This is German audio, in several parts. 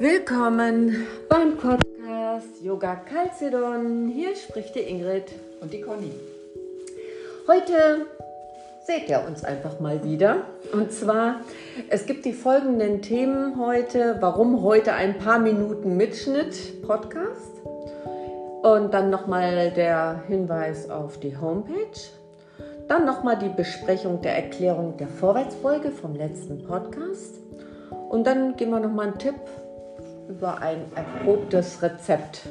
Willkommen beim Podcast Yoga Calcedon. Hier spricht die Ingrid und die Conny. Heute seht ihr uns einfach mal wieder. Und zwar, es gibt die folgenden Themen heute. Warum heute ein paar Minuten Mitschnitt Podcast? Und dann nochmal der Hinweis auf die Homepage. Dann nochmal die Besprechung der Erklärung der Vorwärtsfolge vom letzten Podcast. Und dann geben wir nochmal einen Tipp über ein erprobtes Rezept.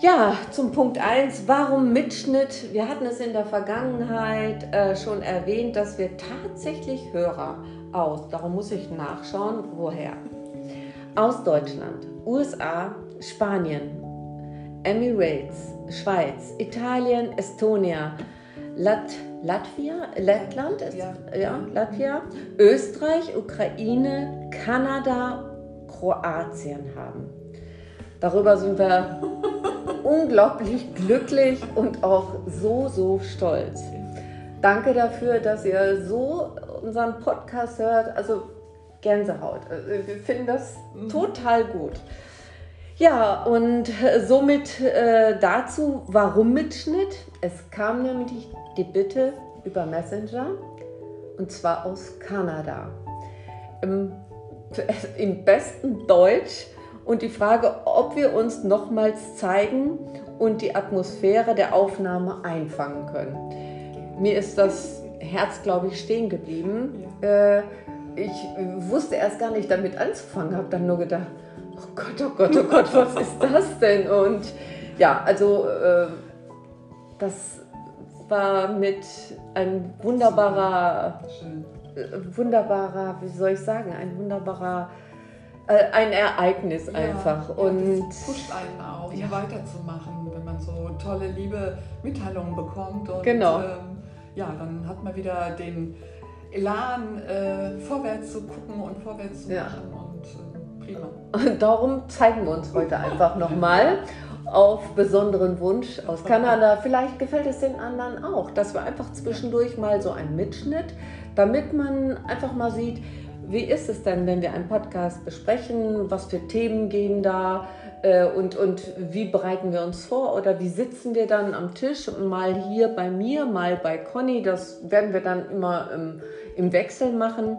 Ja, zum Punkt 1, warum Mitschnitt? Wir hatten es in der Vergangenheit äh, schon erwähnt, dass wir tatsächlich Hörer aus, darum muss ich nachschauen, woher. Aus Deutschland, USA, Spanien, Emirates, Schweiz, Italien, Estonia, Lat Latvia, Lettland, ist, ja. ja, Latvia, Österreich, Ukraine, Kanada, Kroatien haben. Darüber sind wir unglaublich glücklich und auch so, so stolz. Danke dafür, dass ihr so unseren Podcast hört. Also Gänsehaut. Wir finden das mhm. total gut. Ja, und somit äh, dazu, warum Mitschnitt? Es kam nämlich die Bitte über Messenger und zwar aus Kanada. Im, im besten Deutsch und die Frage, ob wir uns nochmals zeigen und die Atmosphäre der Aufnahme einfangen können. Mir ist das Herz, glaube ich, stehen geblieben. Äh, ich wusste erst gar nicht damit anzufangen, habe dann nur gedacht, oh Gott, oh Gott, oh Gott, was ist das denn? Und ja, also äh, das war mit ein wunderbarer, äh, wunderbarer, wie soll ich sagen, ein wunderbarer, äh, ein Ereignis einfach. Ja, und das pusht einen auch, hier weiterzumachen, wenn man so tolle, liebe Mitteilungen bekommt. Und, genau. Ähm, ja, dann hat man wieder den Elan, äh, vorwärts zu gucken und vorwärts zu machen. Und, äh, prima. Und darum zeigen wir uns heute einfach nochmal auf besonderen Wunsch aus Kanada. Vielleicht gefällt es den anderen auch, dass wir einfach zwischendurch mal so einen Mitschnitt, damit man einfach mal sieht, wie ist es denn, wenn wir einen Podcast besprechen, was für Themen gehen da? Äh, und, und wie bereiten wir uns vor? Oder wie sitzen wir dann am Tisch, mal hier bei mir, mal bei Conny, das werden wir dann immer im, im Wechsel machen.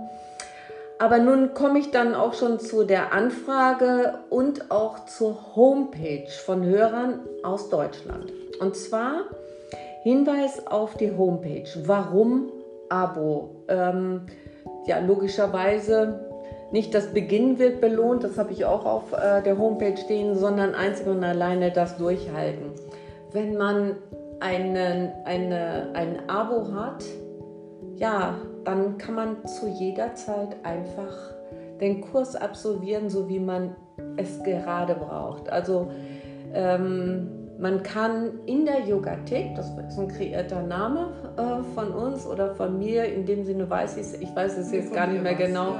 Aber nun komme ich dann auch schon zu der Anfrage und auch zur Homepage von Hörern aus Deutschland. Und zwar Hinweis auf die Homepage. Warum Abo? Ähm, ja, logischerweise nicht das Beginn wird belohnt, das habe ich auch auf äh, der Homepage stehen, sondern einzig und alleine das Durchhalten. Wenn man einen, eine, ein Abo hat, ja, dann kann man zu jeder Zeit einfach den Kurs absolvieren, so wie man es gerade braucht. Also ähm, man kann in der Yogathek, das ist ein kreierter Name äh, von uns oder von mir, in dem Sinne weiß ich es, ich weiß es jetzt gar nicht mehr genau.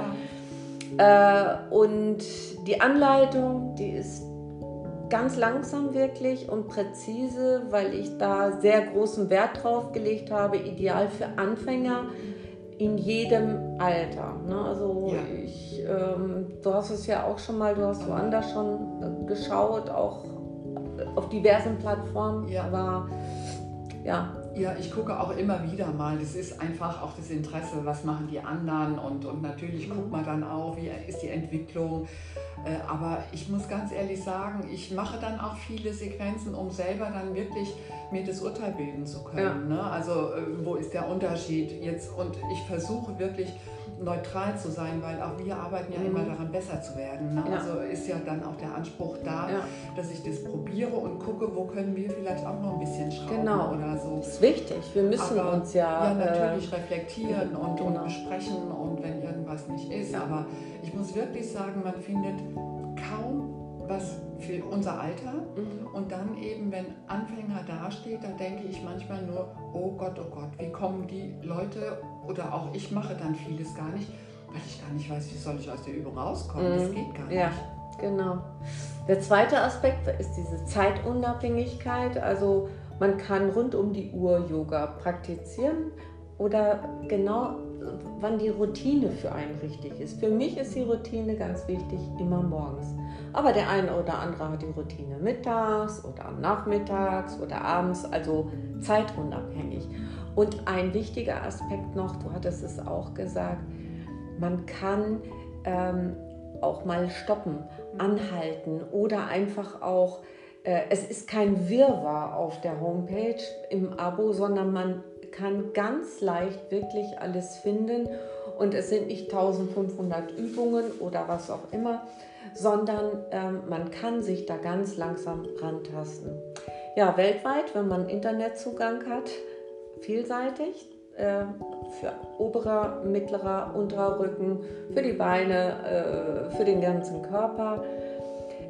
Äh, und die Anleitung, die ist ganz langsam wirklich und präzise, weil ich da sehr großen Wert drauf gelegt habe, ideal für Anfänger in jedem Alter. Ne? Also ja. ich, ähm, du hast es ja auch schon mal, du hast woanders schon geschaut, auch auf diversen Plattformen. Ja. Aber ja. Ja, ich gucke auch immer wieder mal. Das ist einfach auch das Interesse, was machen die anderen und, und natürlich mhm. guckt man dann auch, wie ist die Entwicklung. Äh, aber ich muss ganz ehrlich sagen, ich mache dann auch viele Sequenzen, um selber dann wirklich mir das Urteil bilden zu können. Ja. Ne? Also äh, wo ist der Unterschied jetzt? Und ich versuche wirklich neutral zu sein, weil auch wir arbeiten ja mhm. immer daran, besser zu werden. Ne? Ja. Also ist ja dann auch der Anspruch da, ja. dass ich das probiere und gucke, wo können wir vielleicht auch noch ein bisschen schrauben genau. oder so. Das ist wichtig. Wir müssen Aber, uns ja, ja natürlich äh, reflektieren und, genau. und besprechen und wenn irgendwas nicht ist. Aber ich muss wirklich sagen, man findet kaum was für unser Alter. Mhm. Und dann eben, wenn Anfänger dasteht, da denke ich manchmal nur, oh Gott, oh Gott, wie kommen die Leute oder auch ich mache dann vieles gar nicht, weil ich gar nicht weiß, wie soll ich aus der Übung rauskommen. Mhm. Das geht gar nicht. Ja, genau. Der zweite Aspekt ist diese Zeitunabhängigkeit. Also man kann rund um die Uhr Yoga praktizieren oder genau wann die Routine für einen richtig ist. Für mich ist die Routine ganz wichtig, immer morgens. Aber der eine oder andere hat die Routine mittags oder nachmittags oder abends, also zeitunabhängig. Und ein wichtiger Aspekt noch, du hattest es auch gesagt, man kann ähm, auch mal stoppen, anhalten oder einfach auch, äh, es ist kein Wirrwarr auf der Homepage im Abo, sondern man kann ganz leicht wirklich alles finden und es sind nicht 1500 Übungen oder was auch immer, sondern ähm, man kann sich da ganz langsam rantasten. Ja, weltweit, wenn man Internetzugang hat, vielseitig äh, für oberer, mittlerer, unterer Rücken, für die Beine, äh, für den ganzen Körper.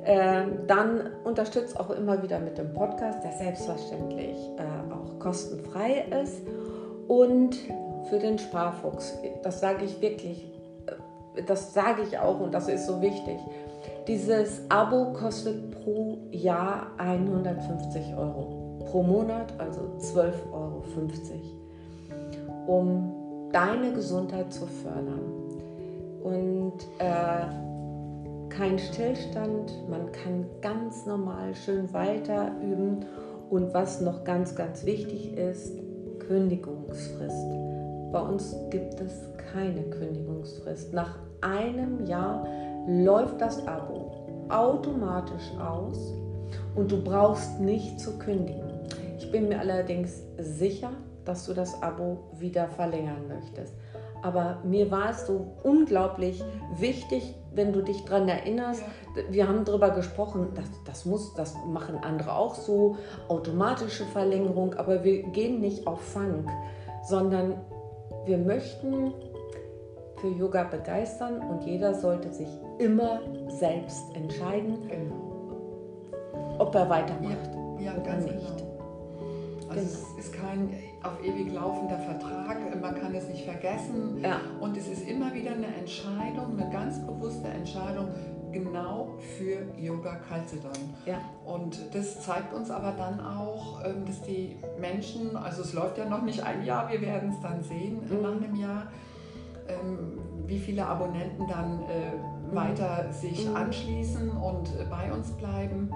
Äh, dann unterstützt auch immer wieder mit dem Podcast, der selbstverständlich äh, auch kostenfrei ist. Und für den Sparfuchs, das sage ich wirklich, äh, das sage ich auch und das ist so wichtig. Dieses Abo kostet pro Jahr 150 Euro. Pro Monat also 12,50 Euro. Um deine Gesundheit zu fördern. Und äh, kein Stillstand, man kann ganz normal schön weiter üben. Und was noch ganz, ganz wichtig ist, Kündigungsfrist. Bei uns gibt es keine Kündigungsfrist. Nach einem Jahr läuft das Abo automatisch aus und du brauchst nicht zu kündigen. Ich bin mir allerdings sicher, dass du das Abo wieder verlängern möchtest. Aber mir war es so unglaublich wichtig, wenn du dich daran erinnerst. Ja. Wir haben darüber gesprochen, das, das, muss, das machen andere auch so, automatische Verlängerung, aber wir gehen nicht auf Funk, sondern wir möchten für Yoga begeistern und jeder sollte sich immer selbst entscheiden, genau. ob er weitermacht ja, ja, oder nicht. Genau. Also genau. es ist kein auf ewig laufender Vertrag, man kann es nicht vergessen ja. und es ist immer wieder eine Entscheidung, eine ganz bewusste Entscheidung, genau für Yoga Calcedon. Ja. Und das zeigt uns aber dann auch, ähm, dass die Menschen, also es läuft ja noch nicht ein Jahr, wir werden es dann sehen mhm. nach einem Jahr, ähm, wie viele Abonnenten dann äh, mhm. weiter sich mhm. anschließen und äh, bei uns bleiben.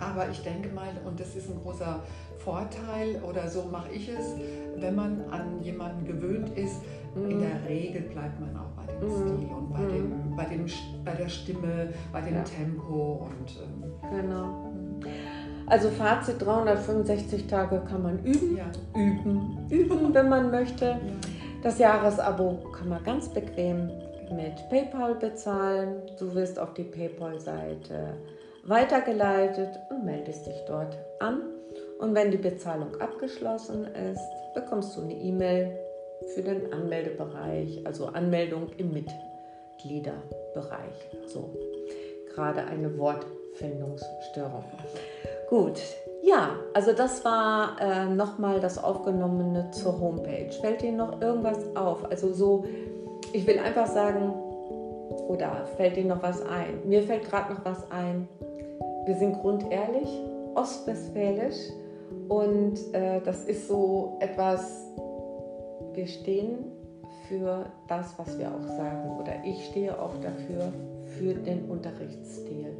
Aber ich denke mal, und das ist ein großer Vorteil, oder so mache ich es, wenn man an jemanden gewöhnt ist, mhm. in der Regel bleibt man auch bei dem mhm. Stil und bei, mhm. dem, bei, dem, bei der Stimme, bei dem ja. Tempo. Und, ähm, genau. Also Fazit, 365 Tage kann man üben, ja. üben, üben, wenn man möchte. Ja. Das Jahresabo kann man ganz bequem mit PayPal bezahlen. Du wirst auf die PayPal-Seite weitergeleitet und meldest dich dort an. Und wenn die Bezahlung abgeschlossen ist, bekommst du eine E-Mail für den Anmeldebereich, also Anmeldung im Mitgliederbereich. So, gerade eine Wortfindungsstörung. Gut, ja, also das war äh, nochmal das Aufgenommene zur Homepage. Fällt dir noch irgendwas auf? Also so, ich will einfach sagen, oder fällt dir noch was ein? Mir fällt gerade noch was ein. Wir sind grundehrlich, ostwestfälisch und äh, das ist so etwas, wir stehen für das, was wir auch sagen. Oder ich stehe auch dafür, für den Unterrichtsstil.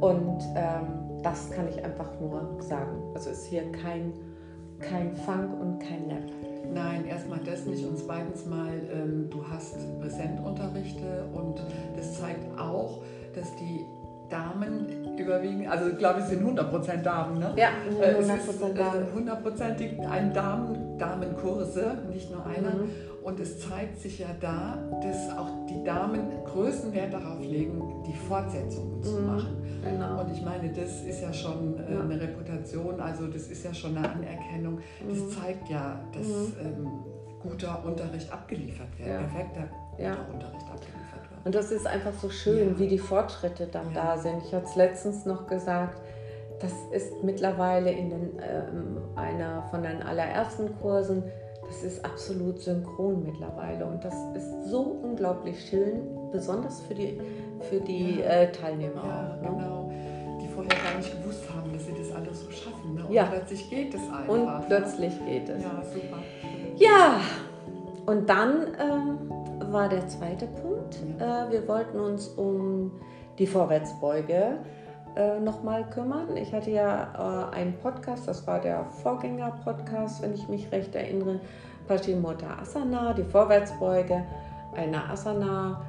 Und ähm, das kann ich einfach nur sagen. Also ist hier kein, kein Funk und kein Nap. Nein, erstmal das nicht und zweitens mal, ähm, du hast Präsentunterrichte und das zeigt auch, dass die Damen überwiegen, also ich glaube, es sind 100% Damen, ne? Ja, 100% äh, ist, Damen. Hundertprozentig ein Damen, Damenkurse, nicht nur einer. Mhm. Und es zeigt sich ja da, dass auch die Damen größten Wert darauf legen, die Fortsetzungen zu mhm. machen. Genau. Und ich meine, das ist ja schon äh, ja. eine Reputation, also das ist ja schon eine Anerkennung. Das mhm. zeigt ja, dass mhm. ähm, guter Unterricht abgeliefert wird, ja. perfekter ja. Unterricht abgeliefert wird. Und das ist einfach so schön, ja. wie die Fortschritte dann da sind. Ich hatte es letztens noch gesagt, das ist mittlerweile in den, ähm, einer von den allerersten Kursen, das ist absolut synchron mittlerweile und das ist so unglaublich schön, besonders für die, für die äh, Teilnehmer auch. Ne? Genau, die vorher gar nicht gewusst haben, dass sie das alles so schaffen. Ne? Und ja. plötzlich geht es einfach. Und plötzlich ne? geht es. Ja, super. Ja, Und dann ähm, war der zweite Punkt. Äh, wir wollten uns um die Vorwärtsbeuge äh, nochmal kümmern. Ich hatte ja äh, einen Podcast, das war der Vorgänger-Podcast, wenn ich mich recht erinnere, Paschimota Asana, die Vorwärtsbeuge, eine Asana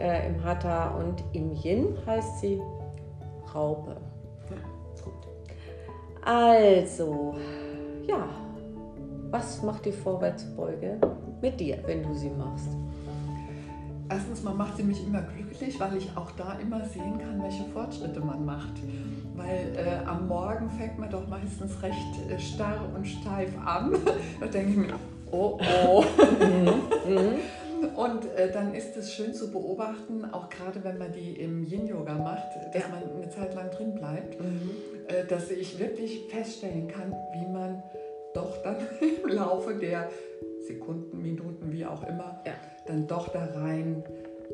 äh, im Hatha und im Yin heißt sie Raupe. Gut. Also, ja, was macht die Vorwärtsbeuge mit dir, wenn du sie machst? Erstens mal macht sie mich immer glücklich, weil ich auch da immer sehen kann, welche Fortschritte man macht. Weil äh, am Morgen fängt man doch meistens recht äh, starr und steif an. da denke ich mir, oh oh. Mhm. Mhm. Und äh, dann ist es schön zu beobachten, auch gerade wenn man die im Yin-Yoga macht, dass ja. man eine Zeit lang drin bleibt, mhm. äh, dass ich wirklich feststellen kann, wie man doch dann im Laufe der Sekunden, Minuten, wie auch immer, ja. dann doch da rein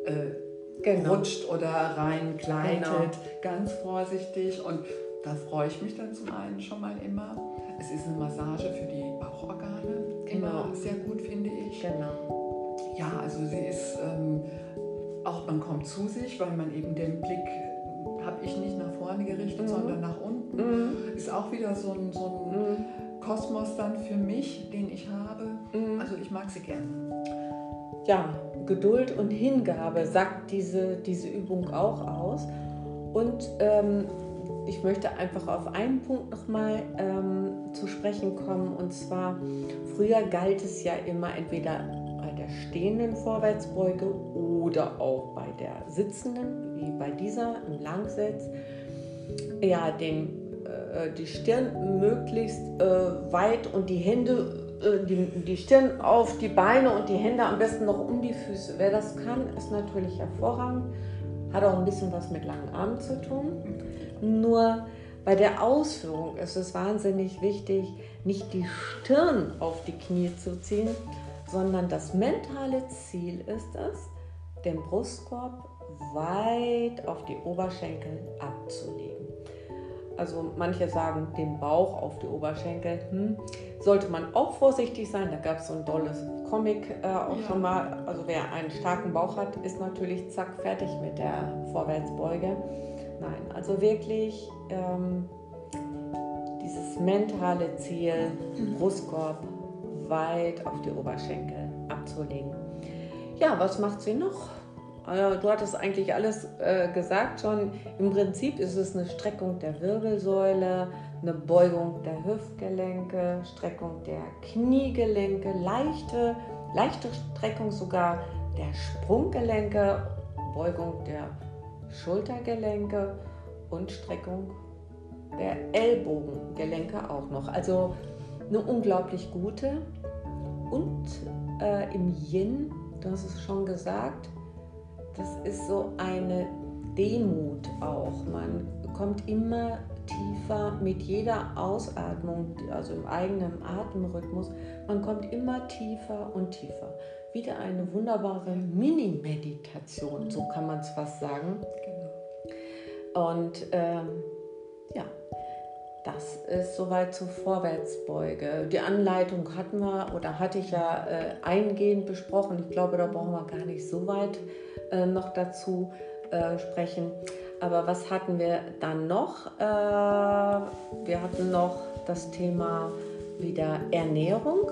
äh, genau. rutscht oder rein gleitet, genau. ganz vorsichtig. Und da freue ich mich dann zum einen schon mal immer. Es ist eine Massage für die Bauchorgane, genau. immer sehr gut, finde ich. Genau. Ja, also sie ist ähm, auch, man kommt zu sich, weil man eben den Blick habe ich nicht nach vorne gerichtet, mhm. sondern nach unten. Mhm. Ist auch wieder so ein, so ein mhm. Kosmos dann für mich, den ich habe. Mhm. Also ich mag sie gern. Ja, Geduld und Hingabe sagt diese, diese Übung auch aus. Und ähm, ich möchte einfach auf einen Punkt nochmal ähm, zu sprechen kommen. Und zwar, früher galt es ja immer entweder bei der stehenden Vorwärtsbeuge oder auch bei der sitzenden, wie bei dieser im Langsitz, ja, den äh, die Stirn möglichst äh, weit und die Hände, äh, die, die Stirn auf die Beine und die Hände am besten noch um die Füße. Wer das kann, ist natürlich hervorragend. Hat auch ein bisschen was mit langen Armen zu tun. Nur bei der Ausführung ist es wahnsinnig wichtig, nicht die Stirn auf die Knie zu ziehen, sondern das mentale Ziel ist es, den Brustkorb weit auf die Oberschenkel abzulegen also manche sagen den Bauch auf die Oberschenkel, hm, sollte man auch vorsichtig sein. Da gab es so ein tolles Comic äh, auch ja. schon mal. Also wer einen starken Bauch hat, ist natürlich zack fertig mit der Vorwärtsbeuge. Nein, also wirklich ähm, dieses mentale Ziel, Brustkorb weit auf die Oberschenkel abzulegen. Ja, was macht sie noch? Du hattest eigentlich alles äh, gesagt schon. Im Prinzip ist es eine Streckung der Wirbelsäule, eine Beugung der Hüftgelenke, Streckung der Kniegelenke, leichte, leichte Streckung sogar der Sprunggelenke, Beugung der Schultergelenke und Streckung der Ellbogengelenke auch noch. Also eine unglaublich gute. Und äh, im Yin, du hast es schon gesagt, das ist so eine Demut auch. Man kommt immer tiefer mit jeder Ausatmung, also im eigenen Atemrhythmus, man kommt immer tiefer und tiefer. Wieder eine wunderbare Mini-Meditation, so kann man es fast sagen. Genau. Und ähm, das ist soweit zur Vorwärtsbeuge. Die Anleitung hatten wir oder hatte ich ja äh, eingehend besprochen. Ich glaube, da brauchen wir gar nicht so weit äh, noch dazu äh, sprechen. Aber was hatten wir dann noch? Äh, wir hatten noch das Thema wieder Ernährung.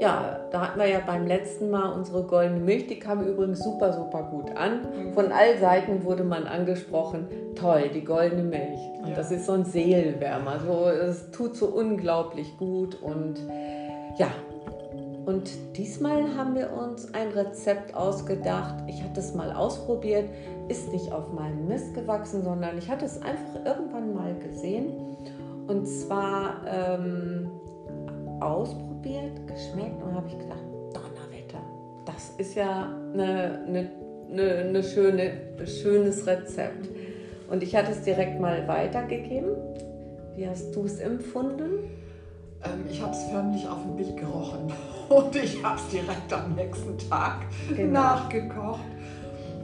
Ja, da hatten wir ja beim letzten Mal unsere goldene Milch, die kam übrigens super, super gut an. Mhm. Von all Seiten wurde man angesprochen, toll, die goldene Milch. Und ja. das ist so ein Seelenwärmer. So, es tut so unglaublich gut und ja. Und diesmal haben wir uns ein Rezept ausgedacht. Ich hatte es mal ausprobiert, ist nicht auf meinem Mist gewachsen, sondern ich hatte es einfach irgendwann mal gesehen. Und zwar ähm, ausprobiert probiert, geschmeckt und habe ich gedacht, Donnerwetter, das ist ja eine, eine, eine, eine schöne, schönes Rezept. Und ich hatte es direkt mal weitergegeben. Wie hast du es empfunden? Ähm, ich habe es förmlich auf dem Bild gerochen und ich habe es direkt am nächsten Tag genau. nachgekocht.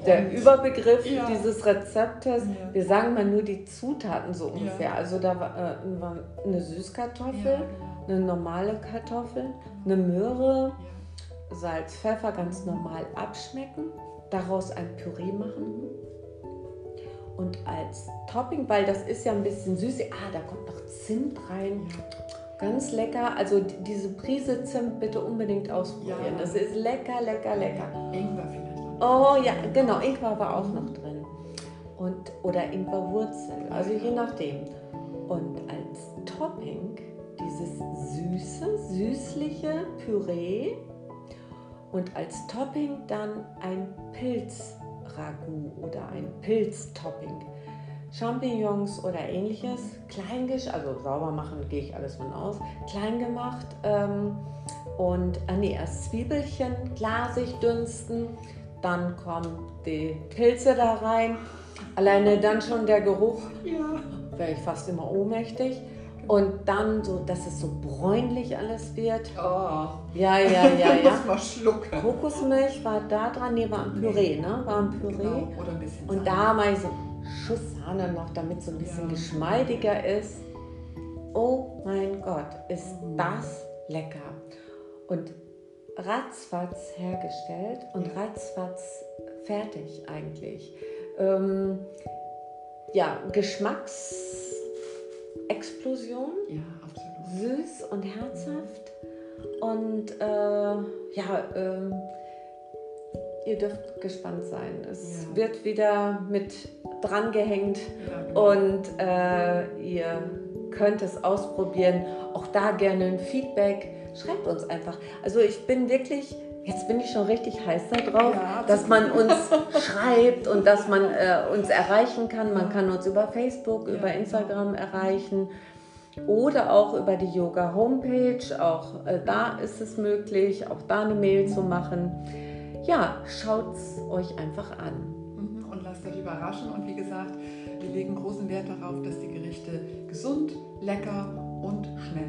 Der Überbegriff ja. dieses Rezeptes, ja. wir sagen mal nur die Zutaten so ungefähr. Ja. Also da war, äh, war eine Süßkartoffel, genau eine normale Kartoffel, eine Möhre, Salz, Pfeffer ganz normal abschmecken, daraus ein Püree machen und als Topping, weil das ist ja ein bisschen süß, ah, da kommt noch Zimt rein. Ganz lecker. Also diese Prise Zimt bitte unbedingt ausprobieren. Ja. Das ist lecker, lecker, lecker. Ingwer vielleicht. Oh ja, genau, Ingwer war auch noch drin. Und, oder Ingwerwurzel, also je nachdem. Und als Topping dieses süße, süßliche Püree und als Topping dann ein Pilzragout oder ein Pilztopping. Champignons oder ähnliches, klein also sauber machen gehe ich alles von aus, klein gemacht ähm, und ah nee, erst Zwiebelchen glasig dünsten, dann kommen die Pilze da rein, alleine dann schon der Geruch, ja. wäre ich fast immer ohnmächtig. Und dann so, dass es so bräunlich alles wird. Oh. Ja, ja, ja, ja. Muss mal schlucken. Kokosmilch war da dran, nee, war ein Püree, ne? War ein Püree. Genau. Oder ein bisschen Und da mal so Schuss Sahne noch, damit es so ein bisschen ja. geschmeidiger ist. Oh mein Gott, ist das lecker. Und ratzfatz hergestellt und ratzfatz fertig eigentlich. Ähm, ja, Geschmacksexplosion. Ja, absolut. Süß und herzhaft. Und äh, ja, äh, ihr dürft gespannt sein. Es ja. wird wieder mit dran gehängt ja, genau. und äh, ihr könnt es ausprobieren. Auch da gerne ein Feedback. Schreibt uns einfach. Also ich bin wirklich, jetzt bin ich schon richtig heiß darauf, ja, dass man uns schreibt und dass man äh, uns erreichen kann. Man kann uns über Facebook, über Instagram erreichen oder auch über die Yoga Homepage. Auch äh, da ist es möglich, auch da eine Mail zu machen ja, schaut es euch einfach an. Mhm, und lasst euch überraschen. Und wie gesagt, wir legen großen Wert darauf, dass die Gerichte gesund, lecker und schnell.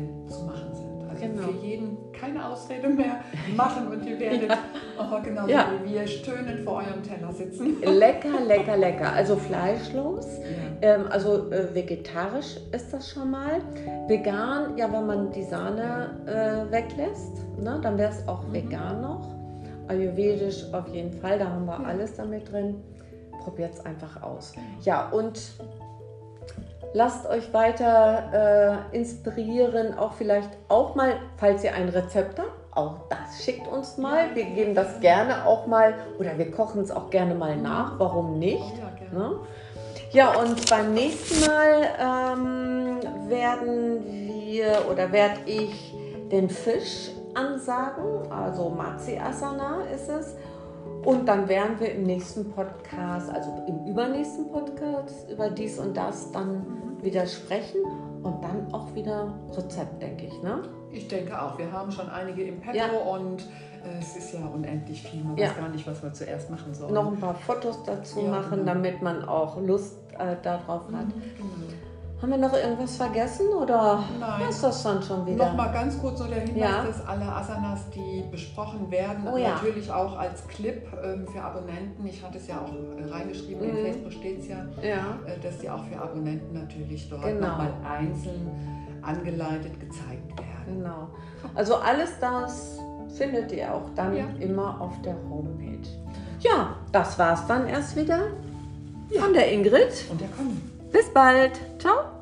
Also genau. für jeden keine Ausrede mehr machen und ihr werdet ja. oh, genauso ja. wie wir stöhnend vor eurem Teller sitzen. Lecker, lecker, lecker. Also fleischlos, ja. ähm, also äh, vegetarisch ist das schon mal. Vegan, ja, wenn man die Sahne äh, weglässt, ne, dann wäre es auch mhm. vegan noch. Ayurvedisch auf jeden Fall, da haben wir alles damit drin. Probiert es einfach aus. Ja, und lasst euch weiter äh, inspirieren, auch vielleicht auch mal, falls ihr ein Rezept habt, auch das schickt uns mal. Wir geben das gerne auch mal oder wir kochen es auch gerne mal nach. Warum nicht? Ja, ne? ja und beim nächsten Mal ähm, werden wir oder werde ich den Fisch ansagen, also Matsi Asana ist es. Und dann werden wir im nächsten Podcast, also im übernächsten Podcast, über dies und das dann wieder sprechen und dann auch wieder Rezept, denke ich. Ne? Ich denke auch. Wir haben schon einige im Petto ja. und äh, es ist ja unendlich viel. Man ja. weiß gar nicht, was wir zuerst machen sollen. Noch ein paar Fotos dazu ja, machen, genau. damit man auch Lust äh, darauf hat. Mhm, genau. Haben wir noch irgendwas vergessen oder Nein. ist das dann schon wieder? Nochmal ganz kurz so der Hinweis, ja. dass alle Asanas, die besprochen werden, oh, ja. natürlich auch als Clip ähm, für Abonnenten, ich hatte es ja auch äh, reingeschrieben, mhm. in Facebook steht es ja, ja. Äh, dass die auch für Abonnenten natürlich dort genau. nochmal einzeln angeleitet gezeigt werden. Genau. Also alles das findet ihr auch dann immer auf der Homepage. Ja, das war es dann erst wieder von der Ingrid und der Conny. Bis bald. Ciao.